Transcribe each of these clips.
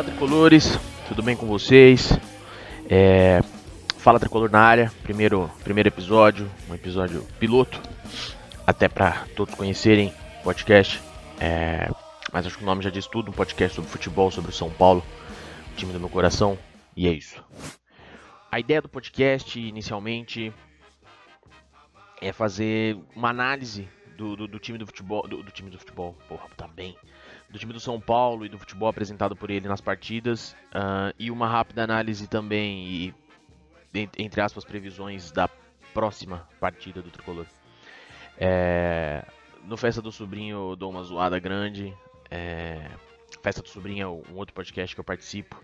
Fala tricolores, tudo bem com vocês? É, Fala tricolor na área, primeiro, primeiro episódio, um episódio piloto, até para todos conhecerem o podcast. É, mas acho que o nome já diz tudo: um podcast sobre futebol, sobre o São Paulo, o time do meu coração, e é isso. A ideia do podcast, inicialmente, é fazer uma análise do, do, do time do futebol, do, do, time do futebol, porra, tá bem, do time do São Paulo e do futebol apresentado por ele nas partidas uh, e uma rápida análise também e entre aspas previsões da próxima partida do tricolor. É, no Festa do Sobrinho eu dou uma zoada grande. É, Festa do Sobrinho é um outro podcast que eu participo.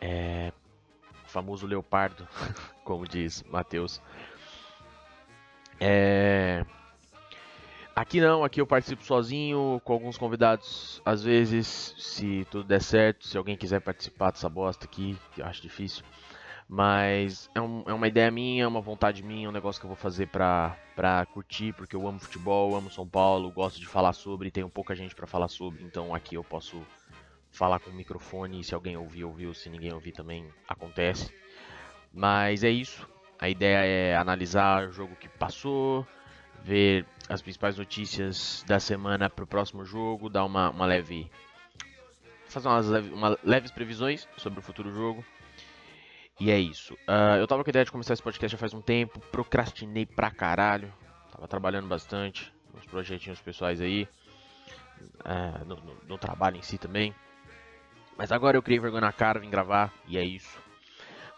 É, o famoso Leopardo, como diz Matheus. É, Aqui não, aqui eu participo sozinho, com alguns convidados, às vezes, se tudo der certo, se alguém quiser participar dessa bosta aqui, que eu acho difícil. Mas é, um, é uma ideia minha, é uma vontade minha, é um negócio que eu vou fazer pra, pra curtir, porque eu amo futebol, amo São Paulo, gosto de falar sobre, tenho pouca gente para falar sobre, então aqui eu posso falar com o microfone, se alguém ouvir, ouviu, se ninguém ouvir também acontece. Mas é isso, a ideia é analisar o jogo que passou, ver as principais notícias da semana para o próximo jogo, dar uma, uma leve. fazer umas leve, uma leves previsões sobre o futuro jogo. E é isso. Uh, eu tava com a ideia de começar esse podcast já faz um tempo, procrastinei pra caralho. Tava trabalhando bastante nos projetinhos pessoais aí, uh, no, no, no, trabalho em si também. Mas agora eu criei vergonha na cara, vim gravar e é isso.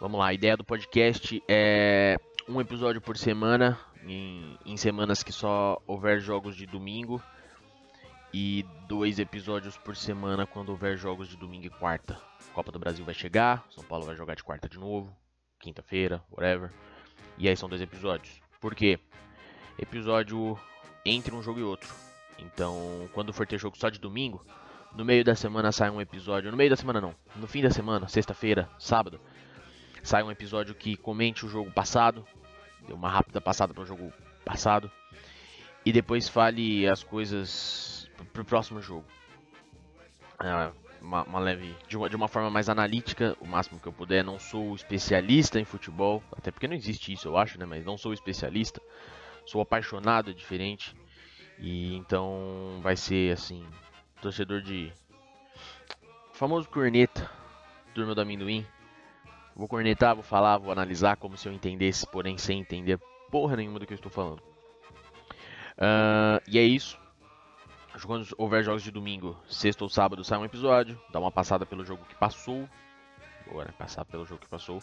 Vamos lá, a ideia do podcast é um episódio por semana, em, em semanas que só houver jogos de domingo e dois episódios por semana quando houver jogos de domingo e quarta. Copa do Brasil vai chegar, São Paulo vai jogar de quarta de novo, quinta-feira, whatever. E aí são dois episódios. Por quê? Episódio entre um jogo e outro. Então, quando for ter jogo só de domingo, no meio da semana sai um episódio. No meio da semana não, no fim da semana, sexta-feira, sábado, sai um episódio que comente o jogo passado, dê uma rápida passada para o jogo passado e depois fale as coisas para o próximo jogo. É, uma, uma, leve de uma, de uma forma mais analítica, o máximo que eu puder. Não sou especialista em futebol, até porque não existe isso, eu acho, né? Mas não sou especialista. Sou apaixonado, é diferente. E então vai ser assim, torcedor de famoso corneta, do amendoim. Vou cornetar, vou falar, vou analisar como se eu entendesse, porém sem entender porra nenhuma do que eu estou falando. Uh, e é isso. Quando houver jogos de domingo, sexta ou sábado, sai um episódio. Dá uma passada pelo jogo que passou. Bora passar pelo jogo que passou.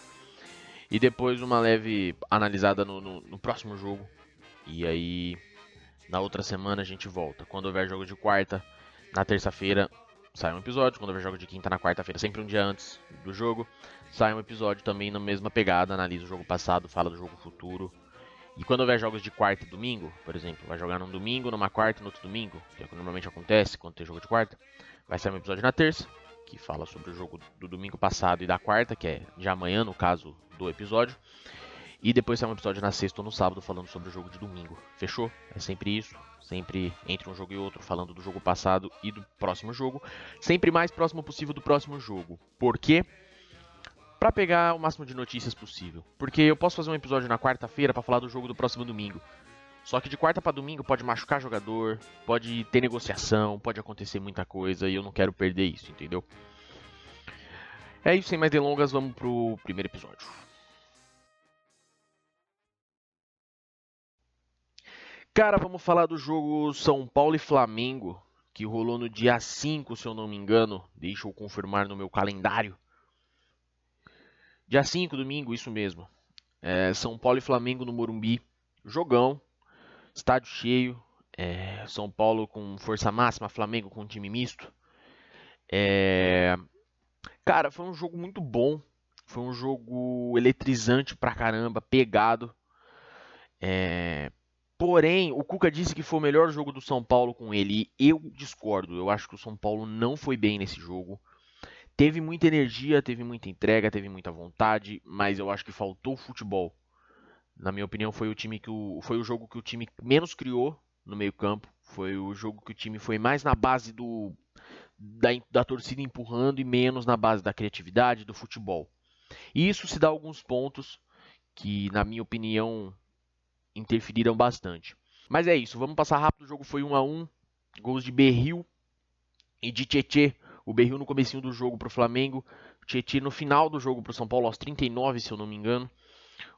E depois uma leve analisada no, no, no próximo jogo. E aí, na outra semana a gente volta. Quando houver jogo de quarta, na terça-feira, sai um episódio. Quando houver jogo de quinta, na quarta-feira, sempre um dia antes do jogo sai um episódio também na mesma pegada, analisa o jogo passado, fala do jogo futuro. E quando houver jogos de quarta e domingo, por exemplo, vai jogar num domingo, numa quarta e no outro domingo, que é o que normalmente acontece quando tem jogo de quarta, vai sair um episódio na terça, que fala sobre o jogo do domingo passado e da quarta, que é de amanhã, no caso do episódio. E depois sai um episódio na sexta ou no sábado falando sobre o jogo de domingo. Fechou? É sempre isso. Sempre entre um jogo e outro falando do jogo passado e do próximo jogo. Sempre mais próximo possível do próximo jogo. Por quê? para pegar o máximo de notícias possível. Porque eu posso fazer um episódio na quarta-feira para falar do jogo do próximo domingo. Só que de quarta para domingo pode machucar jogador, pode ter negociação, pode acontecer muita coisa e eu não quero perder isso, entendeu? É isso, sem mais delongas, vamos pro primeiro episódio. Cara, vamos falar do jogo São Paulo e Flamengo, que rolou no dia 5, se eu não me engano. Deixa eu confirmar no meu calendário. Dia 5, domingo, isso mesmo. É, São Paulo e Flamengo no Morumbi. Jogão. Estádio cheio. É, São Paulo com força máxima, Flamengo com time misto. É, cara, foi um jogo muito bom. Foi um jogo eletrizante pra caramba, pegado. É, porém, o Cuca disse que foi o melhor jogo do São Paulo com ele. E eu discordo. Eu acho que o São Paulo não foi bem nesse jogo. Teve muita energia, teve muita entrega, teve muita vontade, mas eu acho que faltou futebol. Na minha opinião, foi o time que o, foi o jogo que o time menos criou no meio-campo. Foi o jogo que o time foi mais na base do, da, da torcida empurrando e menos na base da criatividade, do futebol. E isso se dá alguns pontos que, na minha opinião, interferiram bastante. Mas é isso, vamos passar rápido. O jogo foi 1 a 1 gols de Berril e de Tietê. O Berril no comecinho do jogo para o Flamengo, o Tietê no final do jogo para o São Paulo, aos 39, se eu não me engano.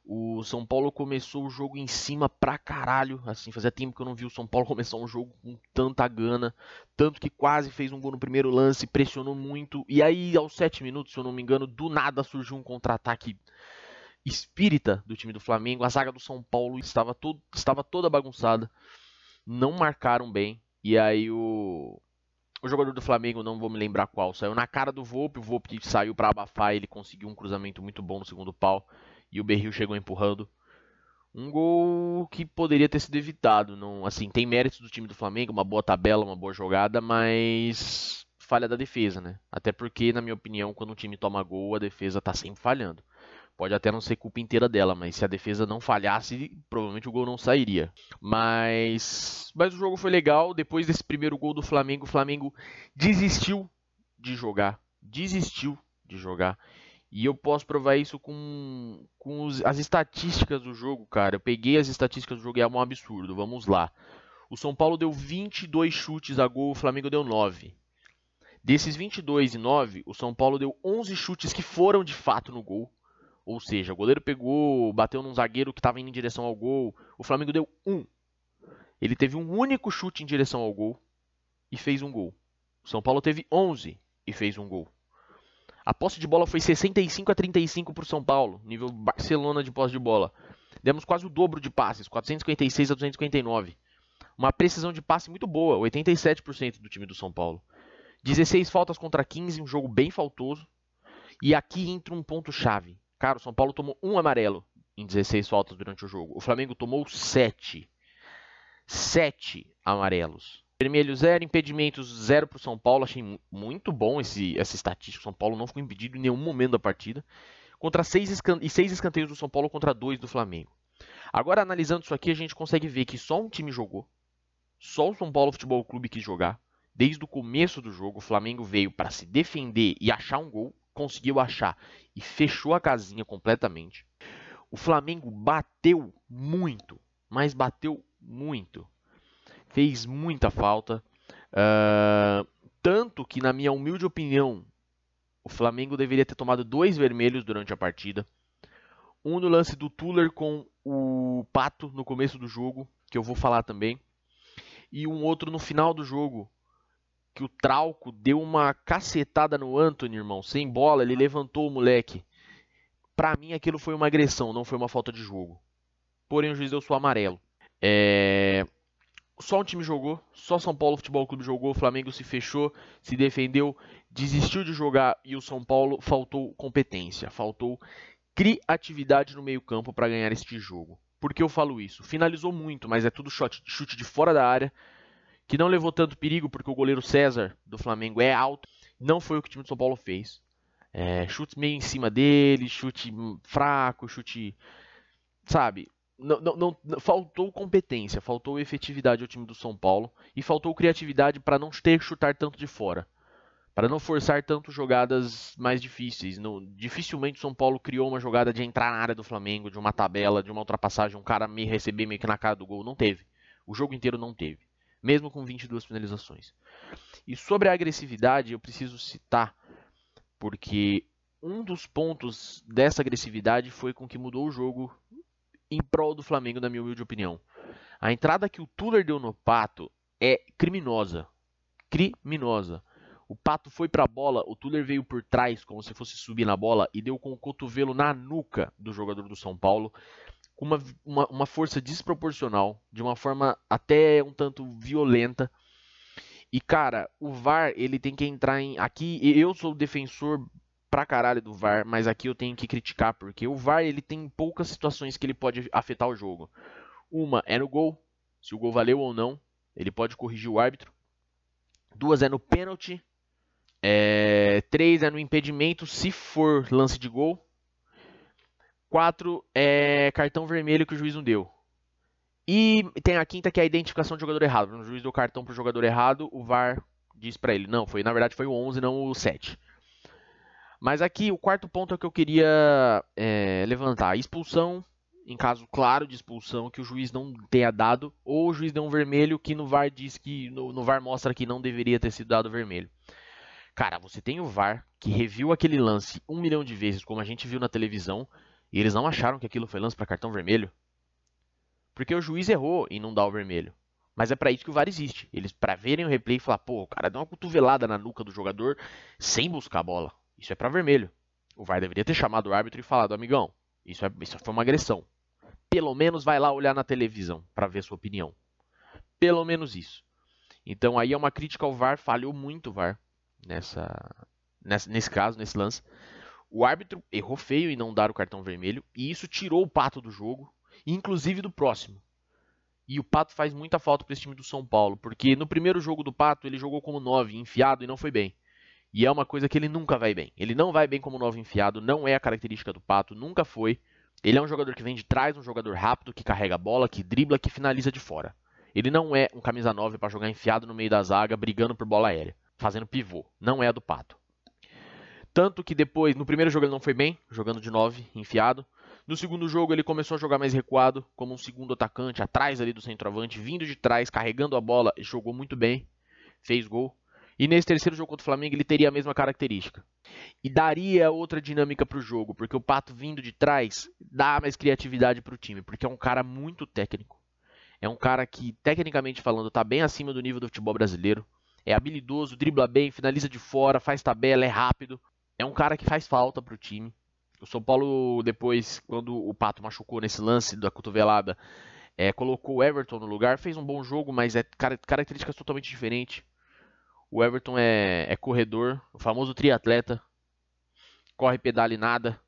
O São Paulo começou o jogo em cima pra caralho. Assim, fazia tempo que eu não vi o São Paulo começar um jogo com tanta gana. Tanto que quase fez um gol no primeiro lance, pressionou muito. E aí, aos 7 minutos, se eu não me engano, do nada surgiu um contra-ataque espírita do time do Flamengo. A zaga do São Paulo estava, todo, estava toda bagunçada. Não marcaram bem. E aí o, o jogador do Flamengo, não vou me lembrar qual, saiu na cara do Volpe. O Volpe saiu para abafar. Ele conseguiu um cruzamento muito bom no segundo pau e o Berril chegou empurrando. Um gol que poderia ter sido evitado. Não, assim, tem méritos do time do Flamengo, uma boa tabela, uma boa jogada, mas falha da defesa, né? Até porque, na minha opinião, quando um time toma gol, a defesa tá sempre falhando. Pode até não ser culpa inteira dela, mas se a defesa não falhasse, provavelmente o gol não sairia. Mas, mas o jogo foi legal. Depois desse primeiro gol do Flamengo, o Flamengo desistiu de jogar. Desistiu de jogar. E eu posso provar isso com, com os, as estatísticas do jogo, cara. Eu peguei as estatísticas do jogo e é um absurdo. Vamos lá. O São Paulo deu 22 chutes a gol, o Flamengo deu 9. Desses 22 e 9, o São Paulo deu 11 chutes que foram de fato no gol. Ou seja, o goleiro pegou, bateu num zagueiro que estava indo em direção ao gol. O Flamengo deu 1. Ele teve um único chute em direção ao gol e fez um gol. O São Paulo teve 11 e fez um gol. A posse de bola foi 65 a 35 para o São Paulo, nível Barcelona de posse de bola. Demos quase o dobro de passes, 456 a 259. Uma precisão de passe muito boa, 87% do time do São Paulo. 16 faltas contra 15, um jogo bem faltoso. E aqui entra um ponto chave. Cara, o São Paulo tomou um amarelo em 16 faltas durante o jogo. O Flamengo tomou 7. 7 amarelos. Vermelho zero, impedimentos zero para o São Paulo. Achei muito bom esse, essa estatística. O São Paulo não ficou impedido em nenhum momento da partida. Contra seis, e seis escanteios do São Paulo contra dois do Flamengo. Agora, analisando isso aqui, a gente consegue ver que só um time jogou. Só o São Paulo Futebol Clube quis jogar. Desde o começo do jogo, o Flamengo veio para se defender e achar um gol. Conseguiu achar e fechou a casinha completamente. O Flamengo bateu muito, mas bateu muito fez muita falta. Uh, tanto que, na minha humilde opinião, o Flamengo deveria ter tomado dois vermelhos durante a partida. Um no lance do Tuller com o Pato no começo do jogo, que eu vou falar também. E um outro no final do jogo, que o Trauco deu uma cacetada no Anthony, irmão, sem bola, ele levantou o moleque. Pra mim aquilo foi uma agressão, não foi uma falta de jogo. Porém o juiz deu só amarelo. É só um time jogou, só São Paulo Futebol Clube jogou, o Flamengo se fechou, se defendeu, desistiu de jogar e o São Paulo faltou competência, faltou criatividade no meio-campo para ganhar este jogo. Por que eu falo isso? Finalizou muito, mas é tudo chute, chute de fora da área, que não levou tanto perigo porque o goleiro César do Flamengo é alto. Não foi o que o time do São Paulo fez. É, chute meio em cima dele, chute fraco, chute. Sabe? não, não, não, faltou competência, faltou efetividade ao time do São Paulo e faltou criatividade para não ter que chutar tanto de fora, para não forçar tanto jogadas mais difíceis. No, dificilmente o São Paulo criou uma jogada de entrar na área do Flamengo, de uma tabela, de uma ultrapassagem, um cara me receber meio que na cara do gol, não teve. O jogo inteiro não teve, mesmo com 22 finalizações. E sobre a agressividade, eu preciso citar porque um dos pontos dessa agressividade foi com que mudou o jogo em prol do Flamengo, na minha humilde opinião. A entrada que o Tuller deu no Pato é criminosa. Criminosa. O Pato foi para a bola, o Tuller veio por trás, como se fosse subir na bola, e deu com o cotovelo na nuca do jogador do São Paulo, com uma, uma, uma força desproporcional, de uma forma até um tanto violenta. E cara, o VAR ele tem que entrar em. Aqui eu sou defensor pra caralho do VAR, mas aqui eu tenho que criticar, porque o VAR ele tem poucas situações que ele pode afetar o jogo. Uma é no gol, se o gol valeu ou não, ele pode corrigir o árbitro. Duas é no pênalti. É... Três é no impedimento, se for lance de gol. Quatro é cartão vermelho que o juiz não deu. E tem a quinta que é a identificação do jogador errado. O juiz deu cartão pro jogador errado, o VAR disse para ele, não, foi na verdade foi o 11, não o 7. Mas aqui o quarto ponto é que eu queria é, levantar: expulsão, em caso claro de expulsão, que o juiz não tenha dado, ou o juiz deu um vermelho que no VAR diz que no, no VAR mostra que não deveria ter sido dado vermelho. Cara, você tem o VAR que reviu aquele lance um milhão de vezes, como a gente viu na televisão, e eles não acharam que aquilo foi lance para cartão vermelho. Porque o juiz errou em não dar o vermelho. Mas é para isso que o VAR existe. Eles para verem o replay e falar, pô, o cara deu uma cotovelada na nuca do jogador sem buscar a bola. Isso é para vermelho. O VAR deveria ter chamado o árbitro e falado, amigão, isso, é, isso foi uma agressão. Pelo menos vai lá olhar na televisão para ver sua opinião. Pelo menos isso. Então aí é uma crítica ao VAR, falhou muito o VAR nessa, nessa, nesse caso, nesse lance. O árbitro errou feio em não dar o cartão vermelho e isso tirou o Pato do jogo, inclusive do próximo. E o Pato faz muita falta para esse time do São Paulo, porque no primeiro jogo do Pato ele jogou como 9, enfiado e não foi bem. E é uma coisa que ele nunca vai bem. Ele não vai bem como 9 enfiado, não é a característica do Pato, nunca foi. Ele é um jogador que vem de trás, um jogador rápido, que carrega a bola, que dribla, que finaliza de fora. Ele não é um camisa 9 para jogar enfiado no meio da zaga, brigando por bola aérea, fazendo pivô. Não é a do Pato. Tanto que depois, no primeiro jogo ele não foi bem, jogando de 9, enfiado. No segundo jogo ele começou a jogar mais recuado, como um segundo atacante, atrás ali do centroavante, vindo de trás, carregando a bola, e jogou muito bem, fez gol. E nesse terceiro jogo contra o Flamengo ele teria a mesma característica. E daria outra dinâmica para o jogo, porque o Pato vindo de trás dá mais criatividade para o time, porque é um cara muito técnico. É um cara que, tecnicamente falando, está bem acima do nível do futebol brasileiro. É habilidoso, dribla bem, finaliza de fora, faz tabela, é rápido. É um cara que faz falta para o time. O São Paulo, depois, quando o Pato machucou nesse lance da cotovelada, é, colocou o Everton no lugar. Fez um bom jogo, mas é características totalmente diferentes. O Everton é, é corredor, o famoso triatleta. Corre, pedala e nada.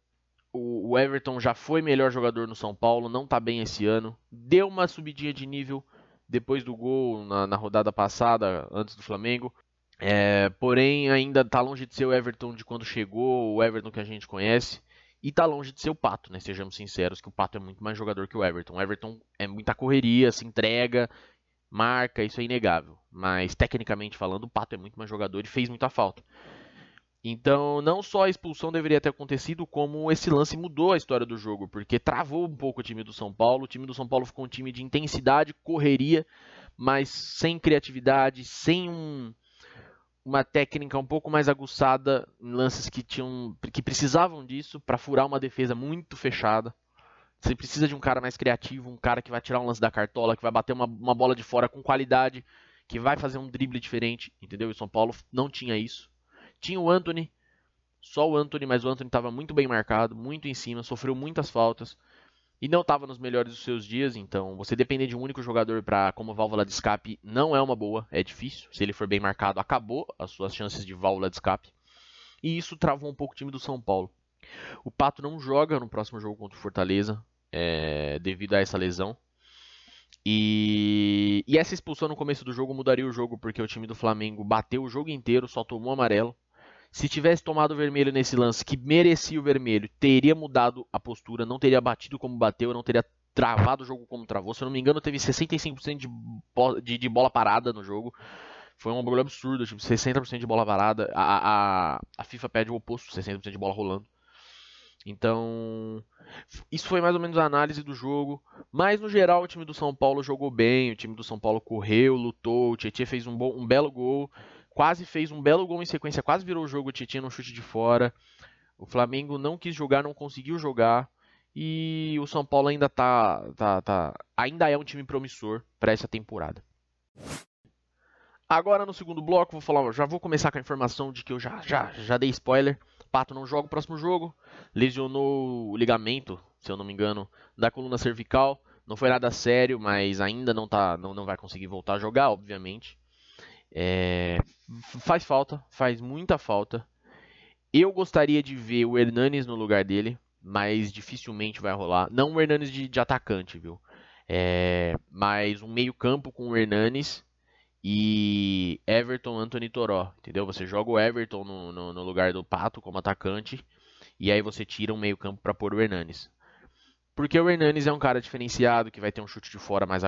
O, o, Everton já foi melhor jogador no São Paulo, não está bem esse ano. Deu uma subidinha de nível depois do gol na, na rodada passada, antes do Flamengo. É, porém, ainda está longe de ser o Everton de quando chegou, o Everton que a gente conhece. E está longe de ser o Pato, né? Sejamos sinceros, que o Pato é muito mais jogador que o Everton. O Everton é muita correria, se entrega, marca, isso é inegável. Mas tecnicamente falando, o Pato é muito mais jogador e fez muita falta. Então, não só a expulsão deveria ter acontecido, como esse lance mudou a história do jogo, porque travou um pouco o time do São Paulo. O time do São Paulo ficou um time de intensidade, correria, mas sem criatividade, sem um, uma técnica um pouco mais aguçada em lances que tinham que precisavam disso para furar uma defesa muito fechada. Você precisa de um cara mais criativo, um cara que vai tirar um lance da cartola, que vai bater uma, uma bola de fora com qualidade, que vai fazer um drible diferente, entendeu? E o São Paulo não tinha isso. Tinha o Anthony, só o Anthony, mas o Anthony estava muito bem marcado, muito em cima, sofreu muitas faltas e não estava nos melhores dos seus dias, então você depender de um único jogador para como válvula de escape não é uma boa, é difícil. Se ele for bem marcado, acabou as suas chances de válvula de escape. E isso travou um pouco o time do São Paulo. O Pato não joga no próximo jogo contra o Fortaleza é, devido a essa lesão. E, e, essa expulsão no começo do jogo mudaria o jogo, porque o time do Flamengo bateu o jogo inteiro, só tomou amarelo. Se tivesse tomado o vermelho nesse lance, que merecia o vermelho, teria mudado a postura, não teria batido como bateu, não teria travado o jogo como travou. Se eu não me engano, teve 65% de, de, de bola parada no jogo. Foi um bagulho absurdo, tipo, 60% de bola parada. A, a, a FIFA pede o oposto, 60% de bola rolando. Então, isso foi mais ou menos a análise do jogo. Mas no geral, o time do São Paulo jogou bem. O time do São Paulo correu, lutou. O Tietchan fez um, bom, um belo gol. Quase fez um belo gol em sequência. Quase virou o jogo. O Tietchan no chute de fora. O Flamengo não quis jogar, não conseguiu jogar. E o São Paulo ainda tá, tá, tá ainda é um time promissor para essa temporada. Agora no segundo bloco vou falar, já vou começar com a informação de que eu já já já dei spoiler. Pato não joga o próximo jogo, lesionou o ligamento, se eu não me engano, da coluna cervical. Não foi nada sério, mas ainda não, tá, não, não vai conseguir voltar a jogar, obviamente. É, faz falta, faz muita falta. Eu gostaria de ver o Hernanes no lugar dele, mas dificilmente vai rolar. Não o Hernanes de, de atacante, viu? É, mas um meio-campo com o Hernanes e Everton, Anthony Toró, entendeu? Você joga o Everton no, no, no lugar do Pato como atacante e aí você tira um meio campo para pôr o Hernanes. Porque o Hernanes é um cara diferenciado, que vai ter um chute de fora mais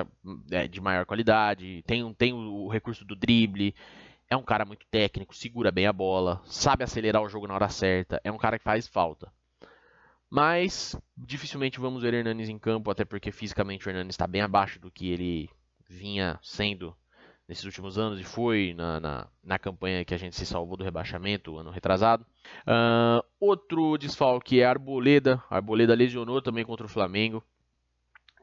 é, de maior qualidade, tem, tem o recurso do drible, É um cara muito técnico, segura bem a bola, sabe acelerar o jogo na hora certa, é um cara que faz falta. Mas dificilmente vamos ver Hernanes em campo, até porque fisicamente o Hernanes está bem abaixo do que ele vinha sendo nesses últimos anos e foi na, na, na, campanha que a gente se salvou do rebaixamento, ano retrasado. Uh, outro desfalque é Arboleda. Arboleda lesionou também contra o Flamengo.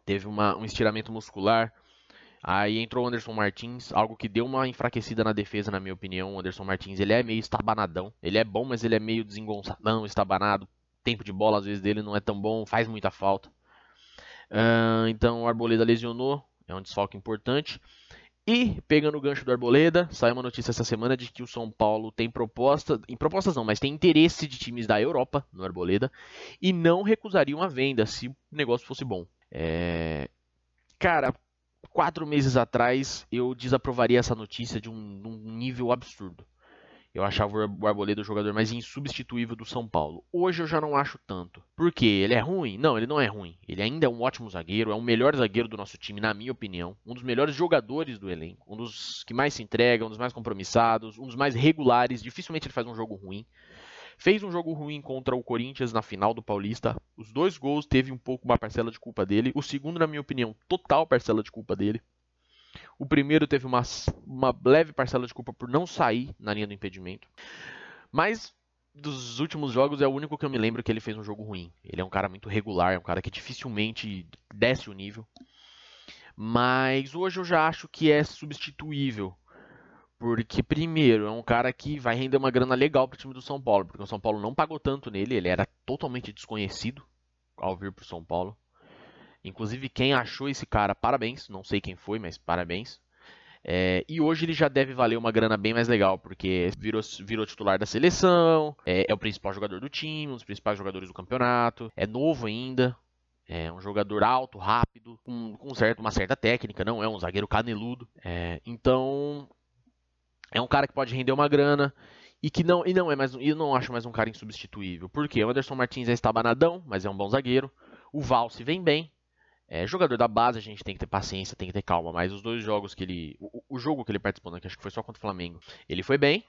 Teve uma, um estiramento muscular. Aí entrou o Anderson Martins, algo que deu uma enfraquecida na defesa, na minha opinião. O Anderson Martins ele é meio estabanadão. Ele é bom, mas ele é meio desengonçadão, estabanado. Tempo de bola às vezes dele não é tão bom, faz muita falta. Uh, então o Arboleda lesionou, é um desfalque importante. E, pegando o gancho do Arboleda, saiu uma notícia essa semana de que o São Paulo tem proposta, em propostas não, mas tem interesse de times da Europa no Arboleda e não recusaria uma venda se o negócio fosse bom. É... Cara, quatro meses atrás eu desaprovaria essa notícia de um, um nível absurdo. Eu achava o Arboleda o jogador mais insubstituível do São Paulo. Hoje eu já não acho tanto. Por quê? Ele é ruim? Não, ele não é ruim. Ele ainda é um ótimo zagueiro, é o melhor zagueiro do nosso time, na minha opinião. Um dos melhores jogadores do elenco. Um dos que mais se entrega, um dos mais compromissados, um dos mais regulares. Dificilmente ele faz um jogo ruim. Fez um jogo ruim contra o Corinthians na final do Paulista. Os dois gols teve um pouco uma parcela de culpa dele. O segundo, na minha opinião, total parcela de culpa dele. O primeiro teve uma, uma leve parcela de culpa por não sair na linha do impedimento. Mas dos últimos jogos é o único que eu me lembro que ele fez um jogo ruim. Ele é um cara muito regular, é um cara que dificilmente desce o nível. Mas hoje eu já acho que é substituível. Porque, primeiro, é um cara que vai render uma grana legal para o time do São Paulo. Porque o São Paulo não pagou tanto nele, ele era totalmente desconhecido ao vir para o São Paulo. Inclusive, quem achou esse cara, parabéns. Não sei quem foi, mas parabéns. É, e hoje ele já deve valer uma grana bem mais legal, porque virou, virou titular da seleção, é, é, o principal jogador do time, um dos principais jogadores do campeonato, é novo ainda, é um jogador alto, rápido, com, com certo, uma certa técnica, não é um zagueiro caneludo. É, então, é um cara que pode render uma grana e que não, e não é mais, eu não acho mais um cara insubstituível. Por quê? O Anderson Martins é estabanadão, mas é um bom zagueiro. O Valse vem bem, é, jogador da base a gente tem que ter paciência, tem que ter calma, mas os dois jogos que ele. O, o jogo que ele participou, né, que acho que foi só contra o Flamengo, ele foi bem.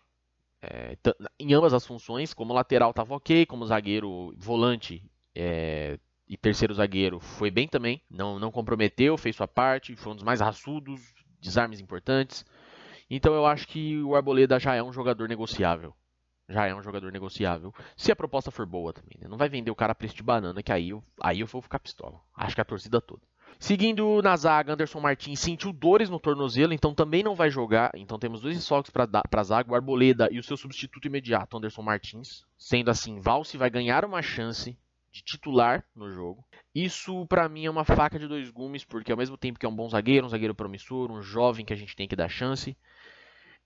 É, em ambas as funções, como lateral estava ok, como zagueiro, volante é, e terceiro zagueiro foi bem também. Não, não comprometeu, fez sua parte, foi um dos mais raçudos, desarmes importantes. Então eu acho que o Arboleda já é um jogador negociável já é um jogador negociável. Se a proposta for boa também, né? Não vai vender o cara a preço de banana, que aí eu, aí eu vou ficar pistola. Acho que a torcida toda. Seguindo na zaga, Anderson Martins sentiu dores no tornozelo, então também não vai jogar. Então temos dois desfalques para a zaga, o Arboleda e o seu substituto imediato, Anderson Martins. Sendo assim, Valse vai ganhar uma chance de titular no jogo. Isso para mim é uma faca de dois gumes, porque ao mesmo tempo que é um bom zagueiro, um zagueiro promissor, um jovem que a gente tem que dar chance,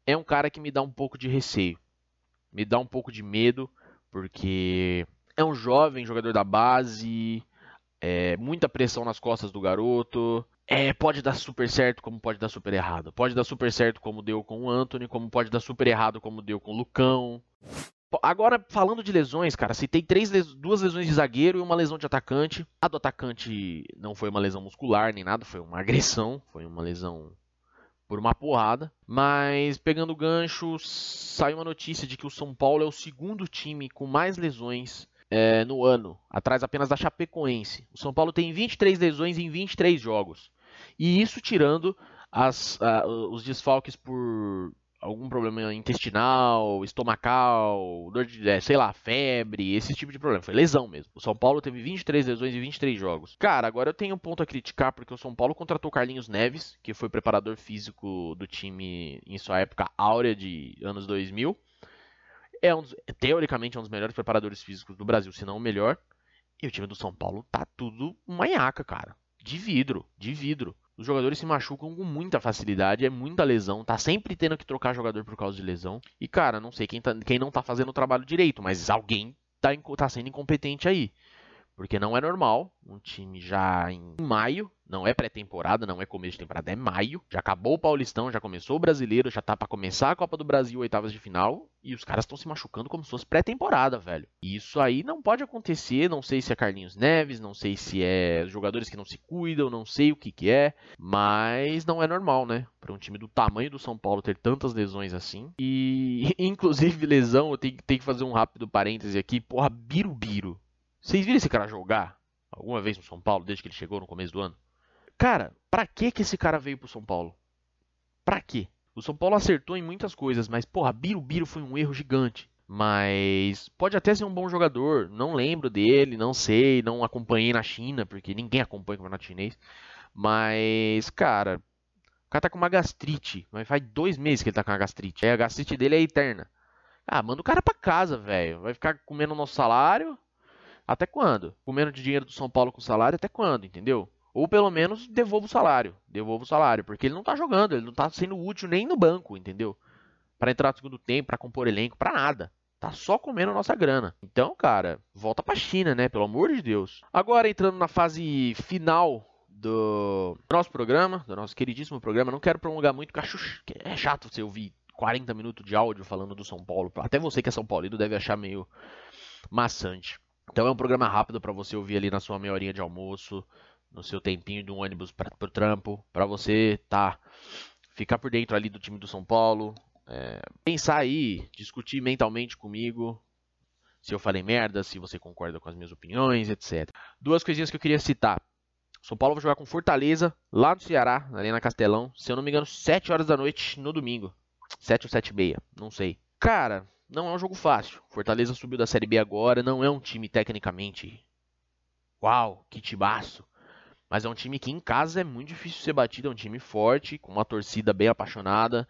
é um cara que me dá um pouco de receio me dá um pouco de medo, porque é um jovem jogador da base, é, muita pressão nas costas do garoto. É, pode dar super certo, como pode dar super errado. Pode dar super certo, como deu com o Anthony, como pode dar super errado, como deu com o Lucão. Agora, falando de lesões, cara, tem três duas lesões de zagueiro e uma lesão de atacante. A do atacante não foi uma lesão muscular nem nada, foi uma agressão, foi uma lesão por uma porrada. Mas pegando o gancho, saiu uma notícia de que o São Paulo é o segundo time com mais lesões é, no ano, atrás apenas da Chapecoense. O São Paulo tem 23 lesões em 23 jogos. E isso tirando as, uh, os desfalques por algum problema intestinal, estomacal, dor de, é, sei lá, febre, esse tipo de problema. Foi lesão mesmo. O São Paulo teve 23 lesões em 23 jogos. Cara, agora eu tenho um ponto a criticar porque o São Paulo contratou Carlinhos Neves, que foi preparador físico do time em sua época áurea de anos 2000. É um dos, teoricamente é um dos melhores preparadores físicos do Brasil, se não o melhor. E o time do São Paulo tá tudo manhaca, cara. De vidro, de vidro. Os jogadores se machucam com muita facilidade, é muita lesão, tá sempre tendo que trocar jogador por causa de lesão. E cara, não sei quem, tá, quem não tá fazendo o trabalho direito, mas alguém tá, tá sendo incompetente aí. Porque não é normal um time já em maio, Não é pré-temporada, não é começo de temporada, é maio. Já acabou o Paulistão, já começou o Brasileiro, já tá para começar a Copa do Brasil, oitavas de final. E os caras estão se machucando como se fosse pré-temporada, velho. E isso aí não pode acontecer. Não sei se é Carlinhos Neves, não sei se é jogadores que não se cuidam, não sei o que que é. Mas não é normal, né? Para um time do tamanho do São Paulo ter tantas lesões assim. E, inclusive, lesão, eu tenho, tenho que fazer um rápido parêntese aqui. Porra, Birubiru. Vocês viram esse cara jogar alguma vez no São Paulo desde que ele chegou no começo do ano? Cara, pra que que esse cara veio pro São Paulo? Pra quê? O São Paulo acertou em muitas coisas, mas porra, Birubiru foi um erro gigante. Mas pode até ser um bom jogador. Não lembro dele, não sei, não acompanhei na China, porque ninguém acompanha o campeonato chinês. Mas, cara, o cara tá com uma gastrite. Mas faz dois meses que ele tá com uma gastrite. Aí a gastrite dele é eterna. Ah, manda o cara pra casa, velho. Vai ficar comendo nosso salário. Até quando? Comendo de dinheiro do São Paulo com salário, até quando, entendeu? Ou pelo menos devolva o salário. Devolva o salário. Porque ele não tá jogando, ele não tá sendo útil nem no banco, entendeu? Para entrar no segundo tempo, para compor elenco, para nada. Tá só comendo a nossa grana. Então, cara, volta pra China, né? Pelo amor de Deus. Agora entrando na fase final do nosso programa, do nosso queridíssimo programa. Não quero prolongar muito, porque é chato você ouvir 40 minutos de áudio falando do São Paulo. Até você que é São Paulino deve achar meio maçante. Então é um programa rápido para você ouvir ali na sua meia horinha de almoço, no seu tempinho de um ônibus para o trampo, para você tá ficar por dentro ali do time do São Paulo, é, pensar aí, discutir mentalmente comigo se eu falei merda, se você concorda com as minhas opiniões, etc. Duas coisinhas que eu queria citar. São Paulo vai jogar com Fortaleza, lá no Ceará, na Castelão, se eu não me engano, 7 horas da noite no domingo. 7 ou 7 e meia, não sei. Cara, não é um jogo fácil. Fortaleza subiu da Série B agora, não é um time tecnicamente. Uau, que tibaço. Mas é um time que em casa é muito difícil ser batido, é um time forte, com uma torcida bem apaixonada.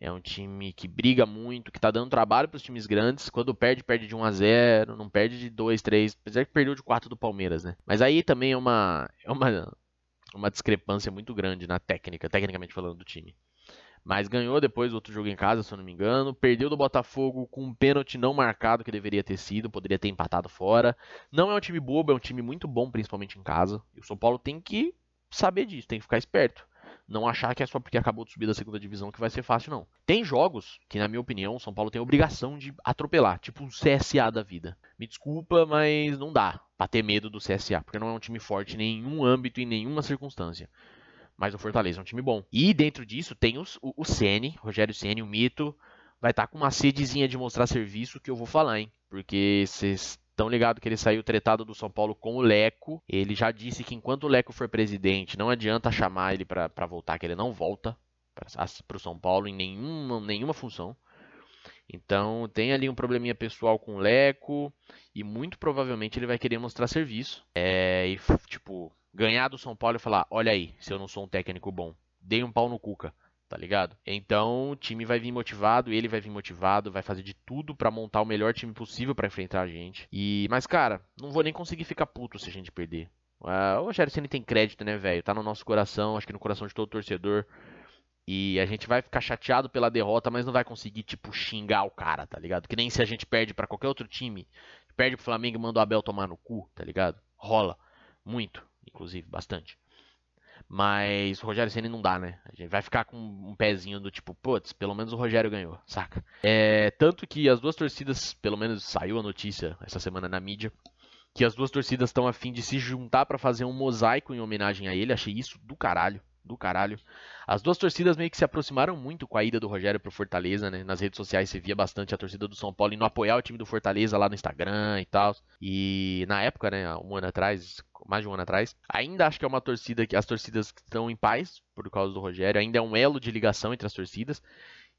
É um time que briga muito, que tá dando trabalho para os times grandes. Quando perde, perde de 1 a 0, não perde de 2, 3, apesar que perdeu de 4 do Palmeiras, né? Mas aí também é uma é uma uma discrepância muito grande na técnica, tecnicamente falando do time. Mas ganhou depois outro jogo em casa, se eu não me engano. Perdeu do Botafogo com um pênalti não marcado que deveria ter sido, poderia ter empatado fora. Não é um time bobo, é um time muito bom, principalmente em casa. E o São Paulo tem que saber disso, tem que ficar esperto. Não achar que é só porque acabou de subir da segunda divisão que vai ser fácil, não. Tem jogos que, na minha opinião, o São Paulo tem a obrigação de atropelar, tipo o CSA da vida. Me desculpa, mas não dá pra ter medo do CSA, porque não é um time forte em nenhum âmbito, em nenhuma circunstância. Mas o Fortaleza é um time bom. E dentro disso tem os, o, o Ceni, Rogério Ceni, o mito. Vai estar tá com uma sedezinha de mostrar serviço que eu vou falar, hein? Porque vocês estão ligados que ele saiu tretado do São Paulo com o Leco. Ele já disse que enquanto o Leco for presidente, não adianta chamar ele para voltar, que ele não volta para o São Paulo em nenhuma, nenhuma função. Então tem ali um probleminha pessoal com o Leco e muito provavelmente ele vai querer mostrar serviço. É, e tipo, ganhar do São Paulo e falar: olha aí, se eu não sou um técnico bom, dei um pau no Cuca, tá ligado? Então o time vai vir motivado, ele vai vir motivado, vai fazer de tudo para montar o melhor time possível para enfrentar a gente. E mas cara, não vou nem conseguir ficar puto se a gente perder. Uh, o Rogério Ceni tem crédito, né, velho? Tá no nosso coração, acho que no coração de todo torcedor. E a gente vai ficar chateado pela derrota, mas não vai conseguir, tipo, xingar o cara, tá ligado? Que nem se a gente perde para qualquer outro time. Perde pro Flamengo e manda o Abel tomar no cu, tá ligado? Rola. Muito inclusive, bastante. Mas o Rogério Ceni não dá, né? A gente vai ficar com um pezinho do tipo, putz, pelo menos o Rogério ganhou, saca? É, tanto que as duas torcidas, pelo menos saiu a notícia essa semana na mídia, que as duas torcidas estão a fim de se juntar para fazer um mosaico em homenagem a ele. Achei isso do caralho, do caralho. As duas torcidas meio que se aproximaram muito com a ida do Rogério pro Fortaleza, né? Nas redes sociais você via bastante a torcida do São Paulo indo apoiar o time do Fortaleza lá no Instagram e tal. E na época, né, um ano atrás, mais de um ano atrás, ainda acho que é uma torcida que as torcidas estão em paz por causa do Rogério, ainda é um elo de ligação entre as torcidas.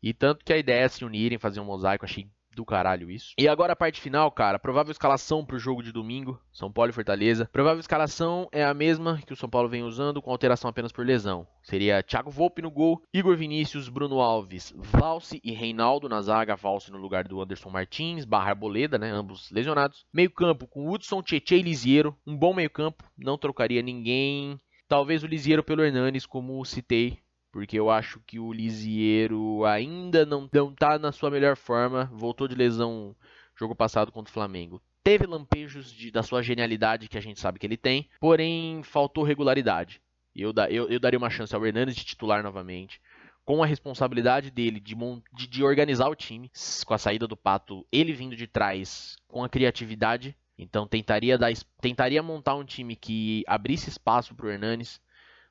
E tanto que a ideia é se unirem, fazer um mosaico, achei do caralho isso. E agora a parte final, cara. Provável escalação pro jogo de domingo. São Paulo e Fortaleza. Provável escalação é a mesma que o São Paulo vem usando, com alteração apenas por lesão. Seria Thiago Volpe no gol, Igor Vinícius, Bruno Alves, Valse e Reinaldo na zaga. Valse no lugar do Anderson Martins, barra Arboleda, né? Ambos lesionados. Meio campo com Hudson, Tietchan e Lisiero. Um bom meio campo. Não trocaria ninguém. Talvez o Lisiero pelo Hernanes, como citei porque eu acho que o Lisiero ainda não, não tá na sua melhor forma, voltou de lesão jogo passado contra o Flamengo. Teve lampejos de, da sua genialidade que a gente sabe que ele tem, porém faltou regularidade. Eu, eu, eu daria uma chance ao Hernandes de titular novamente com a responsabilidade dele de, de, de, organizar o time, com a saída do Pato, ele vindo de trás com a criatividade. Então tentaria, dar, tentaria montar um time que abrisse espaço para o Hernanes.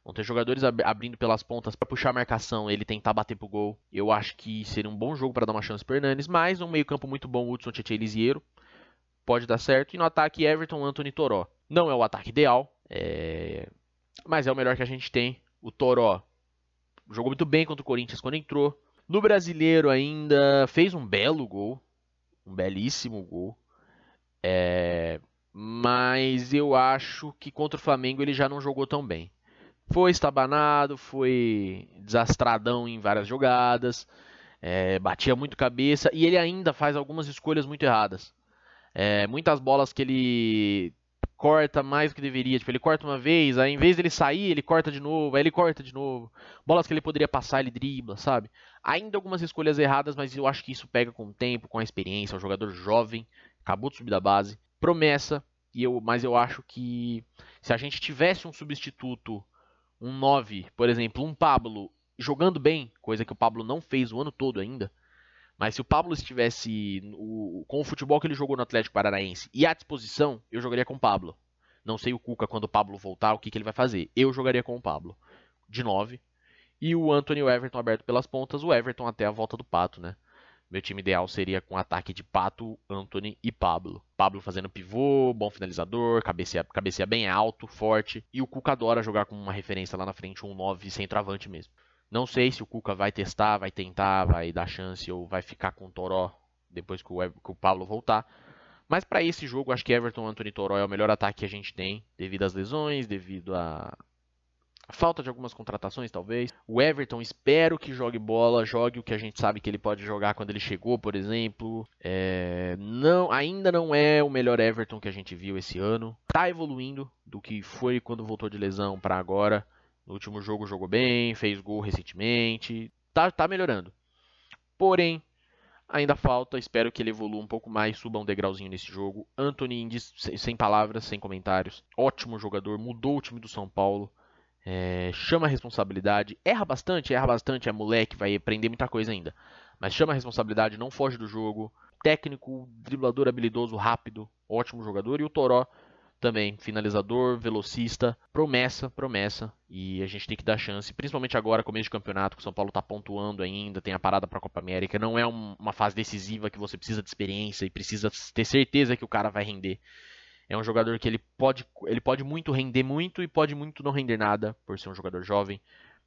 Vão ter jogadores ab abrindo pelas pontas para puxar a marcação, ele tentar bater pro gol. Eu acho que seria um bom jogo para dar uma chance para Hernanes, mas um meio-campo muito bom, Hudson Tietchan Elisiero. Pode dar certo. E no ataque, Everton, Anthony Toró. Não é o ataque ideal, é... mas é o melhor que a gente tem. O Toró jogou muito bem contra o Corinthians quando entrou. No brasileiro ainda fez um belo gol, um belíssimo gol. É, mas eu acho que contra o Flamengo ele já não jogou tão bem. Foi estabanado, foi desastradão em várias jogadas, é, batia muito cabeça e ele ainda faz algumas escolhas muito erradas. É, muitas bolas que ele corta mais do que deveria. Tipo, ele corta uma vez, aí em vez dele sair, ele corta de novo, aí ele corta de novo. Bolas que ele poderia passar, ele dribla, sabe? Ainda algumas escolhas erradas, mas eu acho que isso pega com o tempo, com a experiência. É um jogador jovem, acabou de subir da base. Promessa, e eu, mas eu acho que se a gente tivesse um substituto, um 9, por exemplo, um Pablo jogando bem, coisa que o Pablo não fez o ano todo ainda, mas se o Pablo estivesse o, com o futebol que ele jogou no Atlético Paranaense e à disposição, eu jogaria com o Pablo. Não sei o Cuca quando o Pablo voltar, o que, que ele vai fazer. Eu jogaria com o Pablo. De 9. E o Anthony e o Everton aberto pelas pontas. O Everton até a volta do Pato, né? Meu time ideal seria com ataque de Pato, Anthony e Pablo. Pablo fazendo pivô, bom finalizador, cabeceia, cabeceia bem alto, forte. E o Cuca adora jogar com uma referência lá na frente, um 9 centroavante mesmo. Não sei se o Cuca vai testar, vai tentar, vai dar chance ou vai ficar com o Toró depois que o, que o Pablo voltar. Mas para esse jogo, acho que Everton Anthony Toró é o melhor ataque que a gente tem, devido às lesões, devido à falta de algumas contratações, talvez. O Everton, espero que jogue bola, jogue o que a gente sabe que ele pode jogar quando ele chegou, por exemplo. É... não, ainda não é o melhor Everton que a gente viu esse ano. Tá evoluindo do que foi quando voltou de lesão para agora. No último jogo jogou bem, fez gol recentemente, tá, tá melhorando. Porém, ainda falta, espero que ele evolua um pouco mais, suba um degrauzinho nesse jogo. Anthony Indes, sem palavras, sem comentários, ótimo jogador, mudou o time do São Paulo, é, chama a responsabilidade, erra bastante, erra bastante, é moleque, vai aprender muita coisa ainda. Mas chama a responsabilidade, não foge do jogo, técnico, driblador habilidoso, rápido, ótimo jogador. E o Toró também finalizador, velocista, promessa, promessa. E a gente tem que dar chance, principalmente agora, começo de campeonato, que o São Paulo está pontuando ainda, tem a parada para a Copa América. Não é um, uma fase decisiva que você precisa de experiência e precisa ter certeza que o cara vai render. É um jogador que ele pode, ele pode muito render muito e pode muito não render nada, por ser um jogador jovem.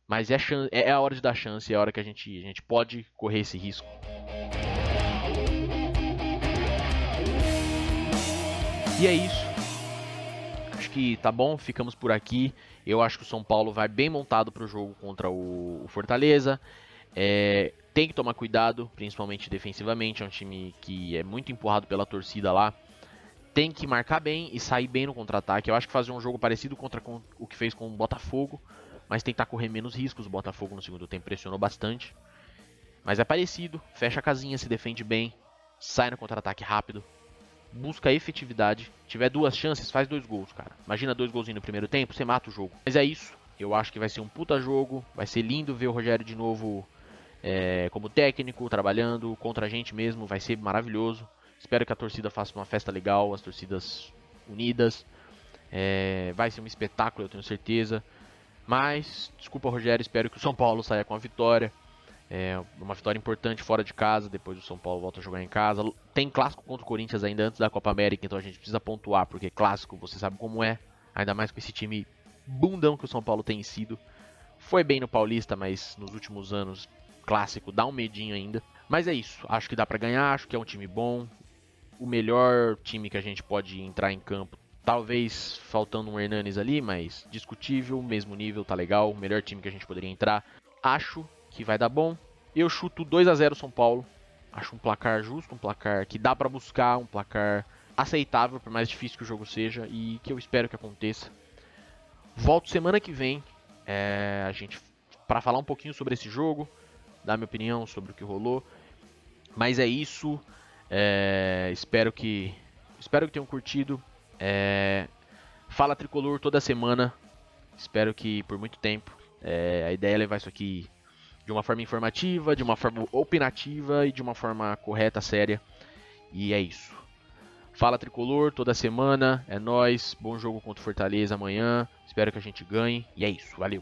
Mas é, é, é a hora de dar chance, é a hora que a gente, a gente pode correr esse risco. E é isso acho que tá bom, ficamos por aqui. Eu acho que o São Paulo vai bem montado para o jogo contra o, Fortaleza. É, tem que tomar cuidado, principalmente defensivamente. É um time que é muito empurrado pela torcida lá. Tem que marcar bem e sair bem no contra-ataque. Eu acho que fazer um jogo parecido contra o que fez com o Botafogo, mas tentar correr menos riscos. O Botafogo no segundo tempo pressionou bastante. Mas é parecido, fecha a casinha, se defende bem, sai no contra-ataque rápido, busca efetividade. Tiver duas chances, faz dois gols, cara. Imagina dois golzinhos no primeiro tempo, você mata o jogo. Mas é isso. Eu acho que vai ser um puta jogo. Vai ser lindo ver o Rogério de novo é, como técnico, trabalhando contra a gente mesmo. Vai ser maravilhoso. Espero que a torcida faça uma festa legal, as torcidas unidas. É, vai ser um espetáculo, eu tenho certeza. Mas, desculpa, Rogério, espero que o São Paulo saia com a vitória. É uma vitória importante fora de casa, depois o São Paulo volta a jogar em casa. Tem clássico contra o Corinthians ainda antes da Copa América, então a gente precisa pontuar, porque clássico você sabe como é, ainda mais com esse time bundão que o São Paulo tem sido. Foi bem no Paulista, mas nos últimos anos, clássico dá um medinho ainda. Mas é isso, acho que dá para ganhar, acho que é um time bom. O melhor time que a gente pode entrar em campo. Talvez faltando um Hernanes ali, mas discutível, mesmo nível, tá legal. O melhor time que a gente poderia entrar. Acho que vai dar bom. Eu chuto 2 a 0 São Paulo. Acho um placar justo, um placar que dá para buscar, um placar aceitável, por mais difícil que o jogo seja e que eu espero que aconteça. Volto semana que vem, é, a gente para falar um pouquinho sobre esse jogo, dar minha opinião sobre o que rolou. Mas é isso. É, espero que espero que tenham curtido. É, Fala Tricolor toda semana Espero que por muito tempo. É, a ideia é levar isso aqui de uma forma informativa, de uma forma opinativa e de uma forma correta, séria. E é isso. Fala Tricolor toda semana, é nós. Bom jogo contra o Fortaleza amanhã. Espero que a gente ganhe. E é isso, valeu.